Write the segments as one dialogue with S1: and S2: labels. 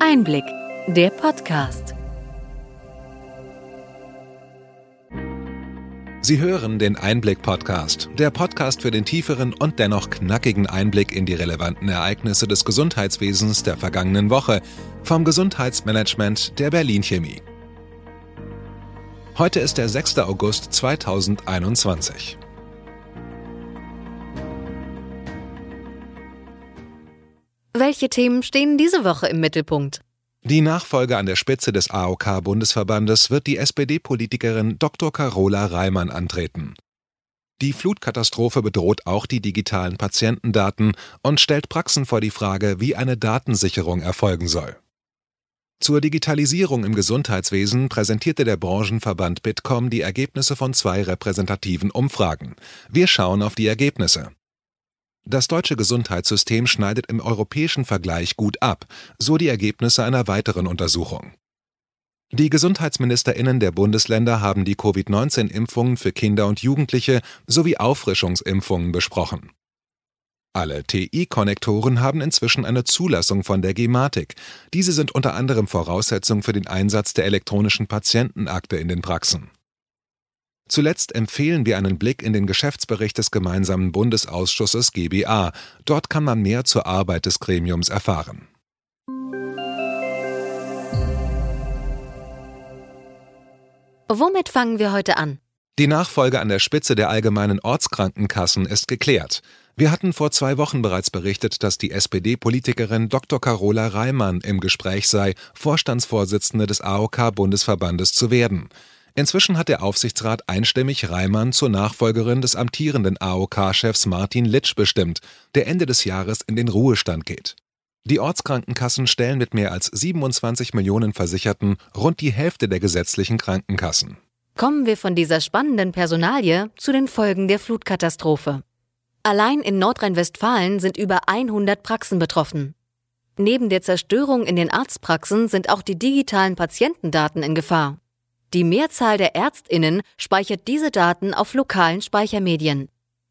S1: Einblick, der Podcast.
S2: Sie hören den Einblick-Podcast, der Podcast für den tieferen und dennoch knackigen Einblick in die relevanten Ereignisse des Gesundheitswesens der vergangenen Woche vom Gesundheitsmanagement der Berlin Chemie. Heute ist der 6. August 2021.
S1: Welche Themen stehen diese Woche im Mittelpunkt?
S2: Die Nachfolge an der Spitze des AOK-Bundesverbandes wird die SPD-Politikerin Dr. Carola Reimann antreten. Die Flutkatastrophe bedroht auch die digitalen Patientendaten und stellt Praxen vor die Frage, wie eine Datensicherung erfolgen soll. Zur Digitalisierung im Gesundheitswesen präsentierte der Branchenverband Bitkom die Ergebnisse von zwei repräsentativen Umfragen. Wir schauen auf die Ergebnisse. Das deutsche Gesundheitssystem schneidet im europäischen Vergleich gut ab, so die Ergebnisse einer weiteren Untersuchung. Die Gesundheitsministerinnen der Bundesländer haben die Covid-19-Impfungen für Kinder und Jugendliche sowie Auffrischungsimpfungen besprochen. Alle TI-Konnektoren haben inzwischen eine Zulassung von der Gematik. Diese sind unter anderem Voraussetzung für den Einsatz der elektronischen Patientenakte in den Praxen. Zuletzt empfehlen wir einen Blick in den Geschäftsbericht des gemeinsamen Bundesausschusses GBA. Dort kann man mehr zur Arbeit des Gremiums erfahren.
S1: Womit fangen wir heute an?
S2: Die Nachfolge an der Spitze der allgemeinen Ortskrankenkassen ist geklärt. Wir hatten vor zwei Wochen bereits berichtet, dass die SPD-Politikerin Dr. Carola Reimann im Gespräch sei, Vorstandsvorsitzende des AOK-Bundesverbandes zu werden. Inzwischen hat der Aufsichtsrat einstimmig Reimann zur Nachfolgerin des amtierenden AOK-Chefs Martin Litsch bestimmt, der Ende des Jahres in den Ruhestand geht. Die Ortskrankenkassen stellen mit mehr als 27 Millionen Versicherten rund die Hälfte der gesetzlichen Krankenkassen.
S1: Kommen wir von dieser spannenden Personalie zu den Folgen der Flutkatastrophe. Allein in Nordrhein-Westfalen sind über 100 Praxen betroffen. Neben der Zerstörung in den Arztpraxen sind auch die digitalen Patientendaten in Gefahr. Die Mehrzahl der Ärztinnen speichert diese Daten auf lokalen Speichermedien.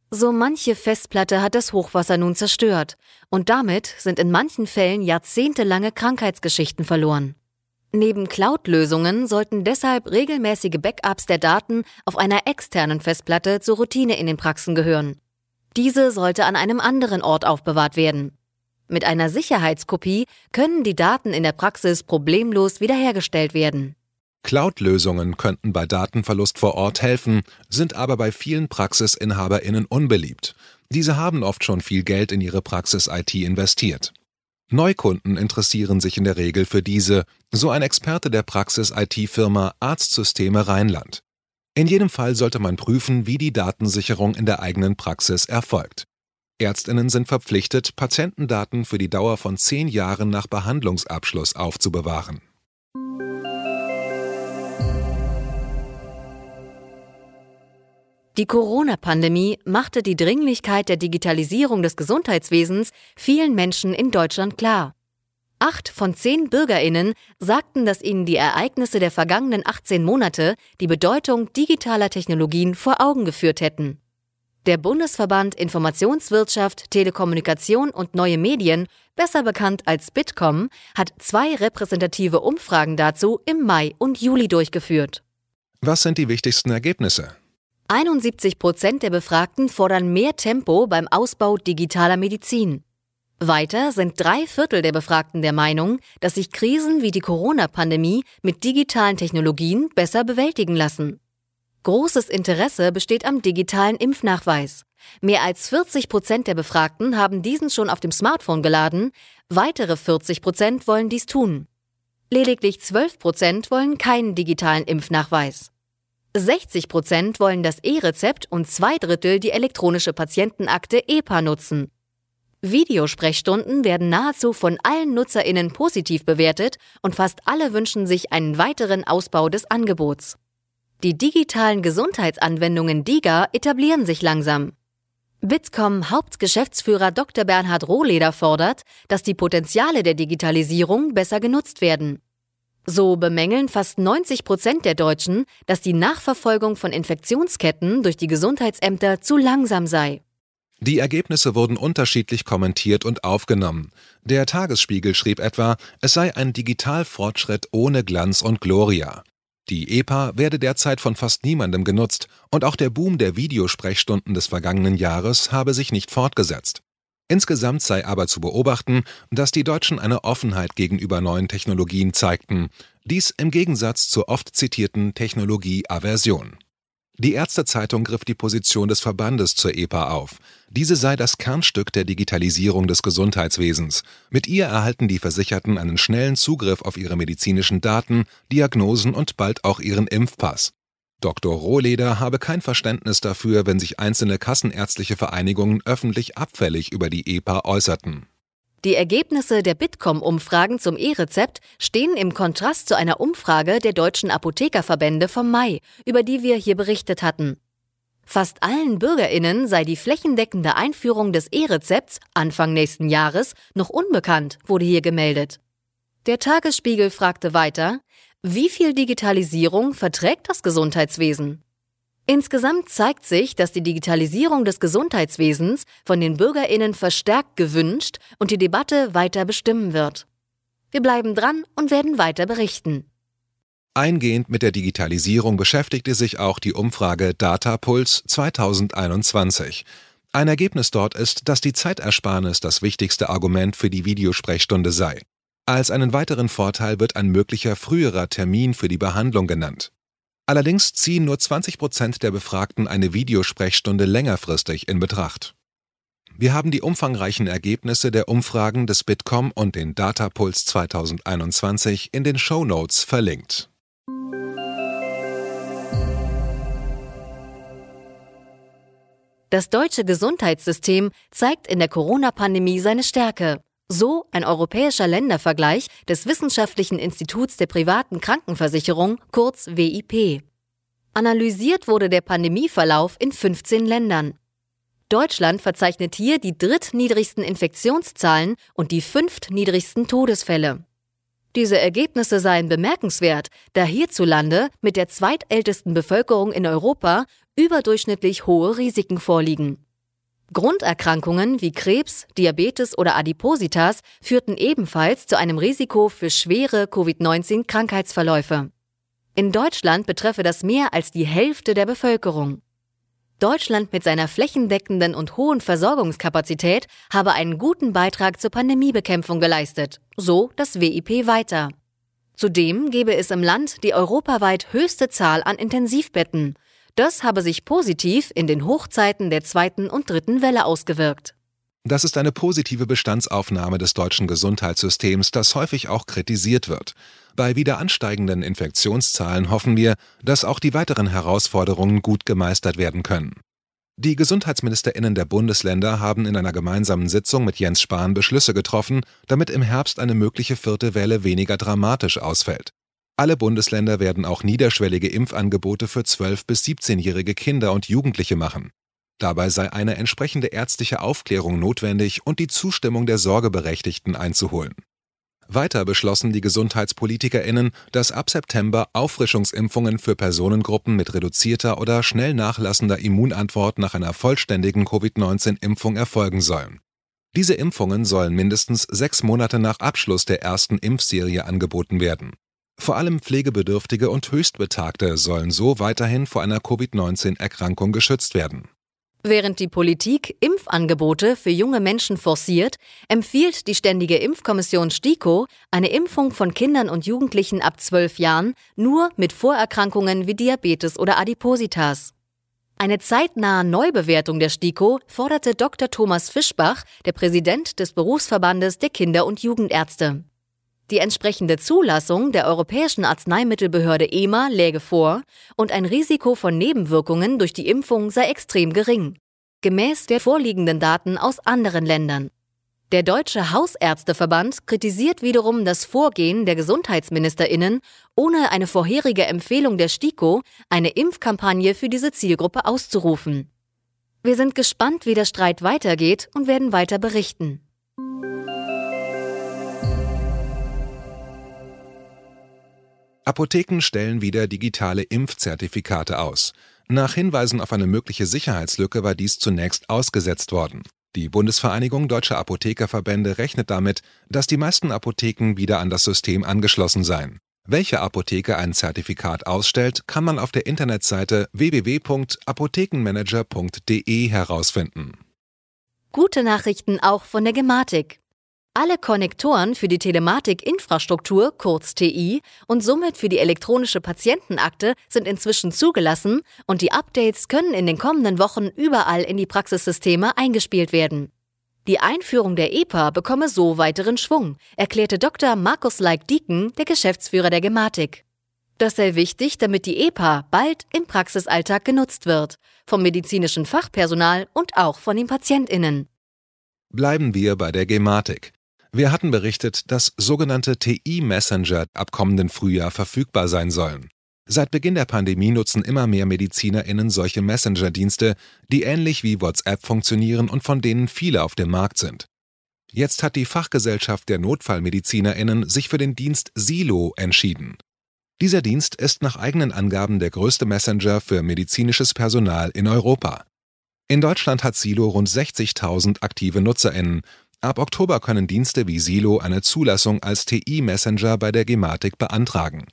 S1: So manche Festplatte hat das Hochwasser nun zerstört, und damit sind in manchen Fällen jahrzehntelange Krankheitsgeschichten verloren. Neben Cloud-Lösungen sollten deshalb regelmäßige Backups der Daten auf einer externen Festplatte zur Routine in den Praxen gehören. Diese sollte an einem anderen Ort aufbewahrt werden. Mit einer Sicherheitskopie können die Daten in der Praxis problemlos wiederhergestellt werden.
S2: Cloud-Lösungen könnten bei Datenverlust vor Ort helfen, sind aber bei vielen Praxisinhaberinnen unbeliebt. Diese haben oft schon viel Geld in ihre Praxis-IT investiert. Neukunden interessieren sich in der Regel für diese, so ein Experte der Praxis-IT-Firma Arztsysteme Rheinland. In jedem Fall sollte man prüfen, wie die Datensicherung in der eigenen Praxis erfolgt. Ärztinnen sind verpflichtet, Patientendaten für die Dauer von zehn Jahren nach Behandlungsabschluss aufzubewahren.
S1: Die Corona-Pandemie machte die Dringlichkeit der Digitalisierung des Gesundheitswesens vielen Menschen in Deutschland klar. Acht von zehn Bürgerinnen sagten, dass ihnen die Ereignisse der vergangenen 18 Monate die Bedeutung digitaler Technologien vor Augen geführt hätten. Der Bundesverband Informationswirtschaft, Telekommunikation und Neue Medien, besser bekannt als Bitkom, hat zwei repräsentative Umfragen dazu im Mai und Juli durchgeführt.
S2: Was sind die wichtigsten Ergebnisse?
S1: 71 Prozent der Befragten fordern mehr Tempo beim Ausbau digitaler Medizin. Weiter sind drei Viertel der Befragten der Meinung, dass sich Krisen wie die Corona-Pandemie mit digitalen Technologien besser bewältigen lassen. Großes Interesse besteht am digitalen Impfnachweis. Mehr als 40 Prozent der Befragten haben diesen schon auf dem Smartphone geladen, weitere 40 Prozent wollen dies tun. Lediglich 12 Prozent wollen keinen digitalen Impfnachweis. 60 Prozent wollen das E-Rezept und zwei Drittel die elektronische Patientenakte EPA nutzen. Videosprechstunden werden nahezu von allen NutzerInnen positiv bewertet und fast alle wünschen sich einen weiteren Ausbau des Angebots. Die digitalen Gesundheitsanwendungen DIGA etablieren sich langsam. Bitkom Hauptgeschäftsführer Dr. Bernhard Rohleder fordert, dass die Potenziale der Digitalisierung besser genutzt werden. So bemängeln fast 90 Prozent der Deutschen, dass die Nachverfolgung von Infektionsketten durch die Gesundheitsämter zu langsam sei.
S2: Die Ergebnisse wurden unterschiedlich kommentiert und aufgenommen. Der Tagesspiegel schrieb etwa, es sei ein Digitalfortschritt ohne Glanz und Gloria. Die EPA werde derzeit von fast niemandem genutzt und auch der Boom der Videosprechstunden des vergangenen Jahres habe sich nicht fortgesetzt. Insgesamt sei aber zu beobachten, dass die Deutschen eine Offenheit gegenüber neuen Technologien zeigten, dies im Gegensatz zur oft zitierten Technologieaversion. Die Ärztezeitung griff die Position des Verbandes zur EPA auf. Diese sei das Kernstück der Digitalisierung des Gesundheitswesens. Mit ihr erhalten die Versicherten einen schnellen Zugriff auf ihre medizinischen Daten, Diagnosen und bald auch ihren Impfpass. Dr. Rohleder habe kein Verständnis dafür, wenn sich einzelne kassenärztliche Vereinigungen öffentlich abfällig über die EPA äußerten.
S1: Die Ergebnisse der Bitkom-Umfragen zum E-Rezept stehen im Kontrast zu einer Umfrage der deutschen Apothekerverbände vom Mai, über die wir hier berichtet hatten. Fast allen Bürgerinnen sei die flächendeckende Einführung des E-Rezepts Anfang nächsten Jahres noch unbekannt, wurde hier gemeldet. Der Tagesspiegel fragte weiter, wie viel Digitalisierung verträgt das Gesundheitswesen? Insgesamt zeigt sich, dass die Digitalisierung des Gesundheitswesens von den Bürgerinnen verstärkt gewünscht und die Debatte weiter bestimmen wird. Wir bleiben dran und werden weiter berichten.
S2: Eingehend mit der Digitalisierung beschäftigte sich auch die Umfrage Datapuls 2021. Ein Ergebnis dort ist, dass die Zeitersparnis das wichtigste Argument für die Videosprechstunde sei. Als einen weiteren Vorteil wird ein möglicher früherer Termin für die Behandlung genannt. Allerdings ziehen nur 20 Prozent der Befragten eine Videosprechstunde längerfristig in Betracht. Wir haben die umfangreichen Ergebnisse der Umfragen des Bitkom und den Datapuls 2021 in den Show Notes verlinkt.
S1: Das deutsche Gesundheitssystem zeigt in der Corona-Pandemie seine Stärke. So ein europäischer Ländervergleich des Wissenschaftlichen Instituts der privaten Krankenversicherung, kurz WIP. Analysiert wurde der Pandemieverlauf in 15 Ländern. Deutschland verzeichnet hier die drittniedrigsten Infektionszahlen und die fünftniedrigsten Todesfälle. Diese Ergebnisse seien bemerkenswert, da hierzulande mit der zweitältesten Bevölkerung in Europa überdurchschnittlich hohe Risiken vorliegen. Grunderkrankungen wie Krebs, Diabetes oder Adipositas führten ebenfalls zu einem Risiko für schwere Covid-19-Krankheitsverläufe. In Deutschland betreffe das mehr als die Hälfte der Bevölkerung. Deutschland mit seiner flächendeckenden und hohen Versorgungskapazität habe einen guten Beitrag zur Pandemiebekämpfung geleistet, so das WIP weiter. Zudem gebe es im Land die europaweit höchste Zahl an Intensivbetten, das habe sich positiv in den Hochzeiten der zweiten und dritten Welle ausgewirkt.
S2: Das ist eine positive Bestandsaufnahme des deutschen Gesundheitssystems, das häufig auch kritisiert wird. Bei wieder ansteigenden Infektionszahlen hoffen wir, dass auch die weiteren Herausforderungen gut gemeistert werden können. Die Gesundheitsministerinnen der Bundesländer haben in einer gemeinsamen Sitzung mit Jens Spahn Beschlüsse getroffen, damit im Herbst eine mögliche vierte Welle weniger dramatisch ausfällt. Alle Bundesländer werden auch niederschwellige Impfangebote für 12- bis 17-jährige Kinder und Jugendliche machen. Dabei sei eine entsprechende ärztliche Aufklärung notwendig und die Zustimmung der Sorgeberechtigten einzuholen. Weiter beschlossen die Gesundheitspolitikerinnen, dass ab September Auffrischungsimpfungen für Personengruppen mit reduzierter oder schnell nachlassender Immunantwort nach einer vollständigen Covid-19-Impfung erfolgen sollen. Diese Impfungen sollen mindestens sechs Monate nach Abschluss der ersten Impfserie angeboten werden. Vor allem Pflegebedürftige und Höchstbetagte sollen so weiterhin vor einer Covid-19-Erkrankung geschützt werden.
S1: Während die Politik Impfangebote für junge Menschen forciert, empfiehlt die Ständige Impfkommission STIKO eine Impfung von Kindern und Jugendlichen ab zwölf Jahren nur mit Vorerkrankungen wie Diabetes oder Adipositas. Eine zeitnahe Neubewertung der STIKO forderte Dr. Thomas Fischbach, der Präsident des Berufsverbandes der Kinder- und Jugendärzte. Die entsprechende Zulassung der Europäischen Arzneimittelbehörde EMA läge vor und ein Risiko von Nebenwirkungen durch die Impfung sei extrem gering, gemäß der vorliegenden Daten aus anderen Ländern. Der Deutsche Hausärzteverband kritisiert wiederum das Vorgehen der Gesundheitsministerinnen, ohne eine vorherige Empfehlung der STIKO eine Impfkampagne für diese Zielgruppe auszurufen. Wir sind gespannt, wie der Streit weitergeht und werden weiter berichten.
S2: Apotheken stellen wieder digitale Impfzertifikate aus. Nach Hinweisen auf eine mögliche Sicherheitslücke war dies zunächst ausgesetzt worden. Die Bundesvereinigung Deutscher Apothekerverbände rechnet damit, dass die meisten Apotheken wieder an das System angeschlossen seien. Welche Apotheke ein Zertifikat ausstellt, kann man auf der Internetseite www.apothekenmanager.de herausfinden.
S1: Gute Nachrichten auch von der Gematik. Alle Konnektoren für die Telematik-Infrastruktur, kurz TI, und somit für die elektronische Patientenakte sind inzwischen zugelassen und die Updates können in den kommenden Wochen überall in die Praxissysteme eingespielt werden. Die Einführung der EPA bekomme so weiteren Schwung, erklärte Dr. Markus Leik-Dieken, der Geschäftsführer der Gematik. Das sei wichtig, damit die EPA bald im Praxisalltag genutzt wird, vom medizinischen Fachpersonal und auch von den PatientInnen.
S2: Bleiben wir bei der Gematik. Wir hatten berichtet, dass sogenannte TI-Messenger ab kommenden Frühjahr verfügbar sein sollen. Seit Beginn der Pandemie nutzen immer mehr MedizinerInnen solche Messenger-Dienste, die ähnlich wie WhatsApp funktionieren und von denen viele auf dem Markt sind. Jetzt hat die Fachgesellschaft der NotfallmedizinerInnen sich für den Dienst Silo entschieden. Dieser Dienst ist nach eigenen Angaben der größte Messenger für medizinisches Personal in Europa. In Deutschland hat Silo rund 60.000 aktive NutzerInnen. Ab Oktober können Dienste wie Silo eine Zulassung als TI-Messenger bei der Gematik beantragen.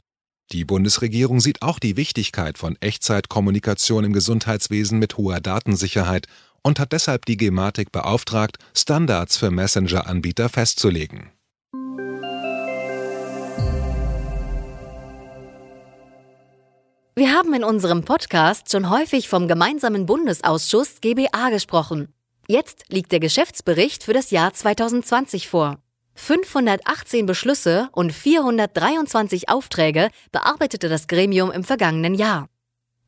S2: Die Bundesregierung sieht auch die Wichtigkeit von Echtzeitkommunikation im Gesundheitswesen mit hoher Datensicherheit und hat deshalb die Gematik beauftragt, Standards für Messenger-Anbieter festzulegen.
S1: Wir haben in unserem Podcast schon häufig vom gemeinsamen Bundesausschuss GBA gesprochen. Jetzt liegt der Geschäftsbericht für das Jahr 2020 vor. 518 Beschlüsse und 423 Aufträge bearbeitete das Gremium im vergangenen Jahr.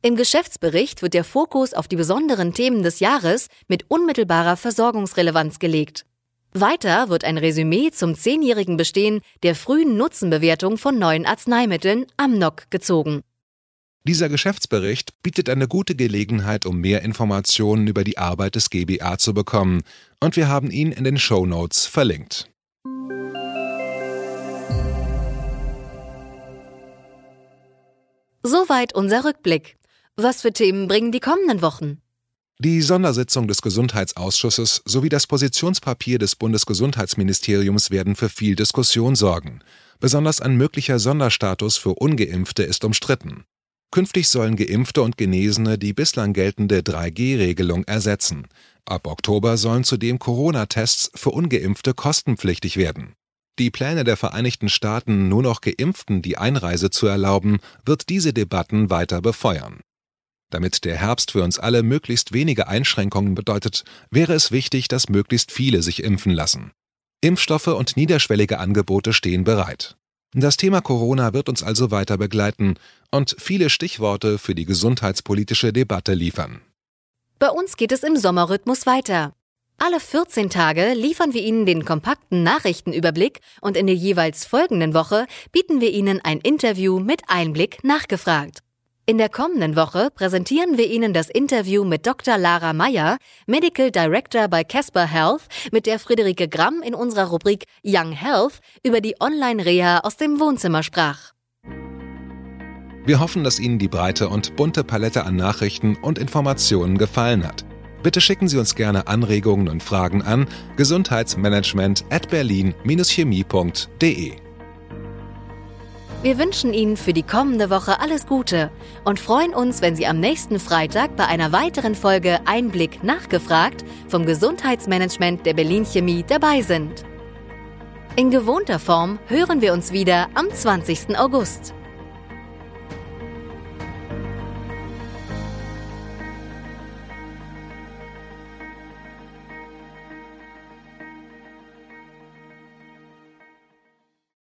S1: Im Geschäftsbericht wird der Fokus auf die besonderen Themen des Jahres mit unmittelbarer Versorgungsrelevanz gelegt. Weiter wird ein Resümee zum zehnjährigen Bestehen der frühen Nutzenbewertung von neuen Arzneimitteln AMNOC gezogen.
S2: Dieser Geschäftsbericht bietet eine gute Gelegenheit, um mehr Informationen über die Arbeit des GBA zu bekommen, und wir haben ihn in den Show Notes verlinkt.
S1: Soweit unser Rückblick. Was für Themen bringen die kommenden Wochen?
S2: Die Sondersitzung des Gesundheitsausschusses sowie das Positionspapier des Bundesgesundheitsministeriums werden für viel Diskussion sorgen. Besonders ein möglicher Sonderstatus für ungeimpfte ist umstritten. Künftig sollen Geimpfte und Genesene die bislang geltende 3G-Regelung ersetzen. Ab Oktober sollen zudem Corona-Tests für ungeimpfte kostenpflichtig werden. Die Pläne der Vereinigten Staaten, nur noch Geimpften die Einreise zu erlauben, wird diese Debatten weiter befeuern. Damit der Herbst für uns alle möglichst wenige Einschränkungen bedeutet, wäre es wichtig, dass möglichst viele sich impfen lassen. Impfstoffe und niederschwellige Angebote stehen bereit. Das Thema Corona wird uns also weiter begleiten und viele Stichworte für die gesundheitspolitische Debatte liefern.
S1: Bei uns geht es im Sommerrhythmus weiter. Alle 14 Tage liefern wir Ihnen den kompakten Nachrichtenüberblick und in der jeweils folgenden Woche bieten wir Ihnen ein Interview mit Einblick nachgefragt. In der kommenden Woche präsentieren wir Ihnen das Interview mit Dr. Lara Meyer, Medical Director bei Casper Health, mit der Friederike Gramm in unserer Rubrik Young Health über die Online-Reha aus dem Wohnzimmer sprach.
S2: Wir hoffen, dass Ihnen die breite und bunte Palette an Nachrichten und Informationen gefallen hat. Bitte schicken Sie uns gerne Anregungen und Fragen an gesundheitsmanagement at berlin-chemie.de.
S1: Wir wünschen Ihnen für die kommende Woche alles Gute und freuen uns, wenn Sie am nächsten Freitag bei einer weiteren Folge Einblick nachgefragt vom Gesundheitsmanagement der Berlin Chemie dabei sind. In gewohnter Form hören wir uns wieder am 20. August.